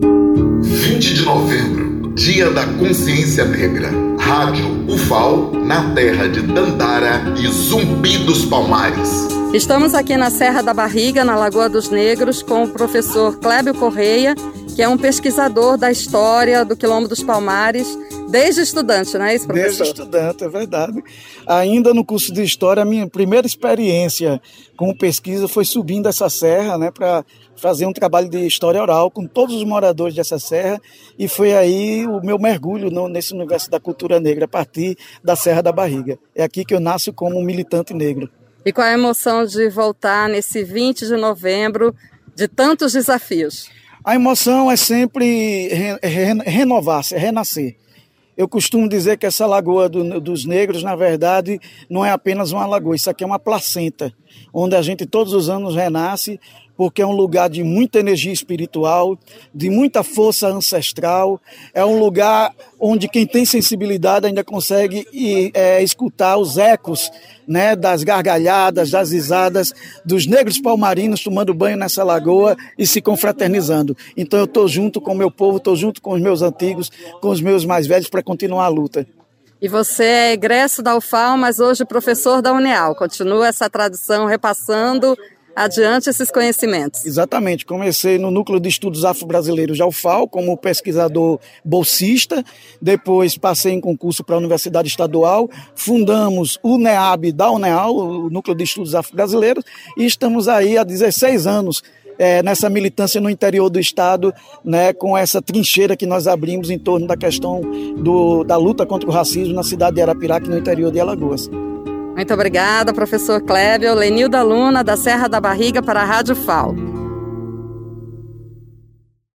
20 de novembro, Dia da Consciência Negra. Rádio UFAL, na terra de Dandara e Zumbi dos Palmares. Estamos aqui na Serra da Barriga, na Lagoa dos Negros, com o professor Clébio Correia, que é um pesquisador da história do Quilombo dos Palmares, desde estudante, não é isso, professor? Desde estudante, é verdade. Ainda no curso de História, a minha primeira experiência com pesquisa foi subindo essa serra, né, para fazer um trabalho de história oral com todos os moradores dessa serra, e foi aí o meu mergulho no, nesse universo da cultura negra, a partir da Serra da Barriga. É aqui que eu nasço como um militante negro. E qual a emoção de voltar nesse 20 de novembro de tantos desafios? A emoção é sempre re, re, renovar-se, é renascer. Eu costumo dizer que essa Lagoa do, dos Negros, na verdade, não é apenas uma lagoa, isso aqui é uma placenta, onde a gente todos os anos renasce porque é um lugar de muita energia espiritual, de muita força ancestral, é um lugar onde quem tem sensibilidade ainda consegue é, escutar os ecos né, das gargalhadas, das risadas dos negros palmarinos tomando banho nessa lagoa e se confraternizando. Então eu estou junto com o meu povo, estou junto com os meus antigos, com os meus mais velhos para continuar a luta. E você é egresso da UFAL, mas hoje professor da UNEAL. Continua essa tradição repassando adiante esses conhecimentos. Exatamente. Comecei no Núcleo de Estudos Afro-Brasileiros de UFAL como pesquisador bolsista, depois passei em concurso para a Universidade Estadual, fundamos o NEAB da UNEAL, o Núcleo de Estudos Afro-Brasileiros, e estamos aí há 16 anos é, nessa militância no interior do Estado, né, com essa trincheira que nós abrimos em torno da questão do, da luta contra o racismo na cidade de Arapiraca, no interior de Alagoas. Muito obrigada, professor Clébio. Lenilda Luna, da Serra da Barriga, para a Rádio FAO.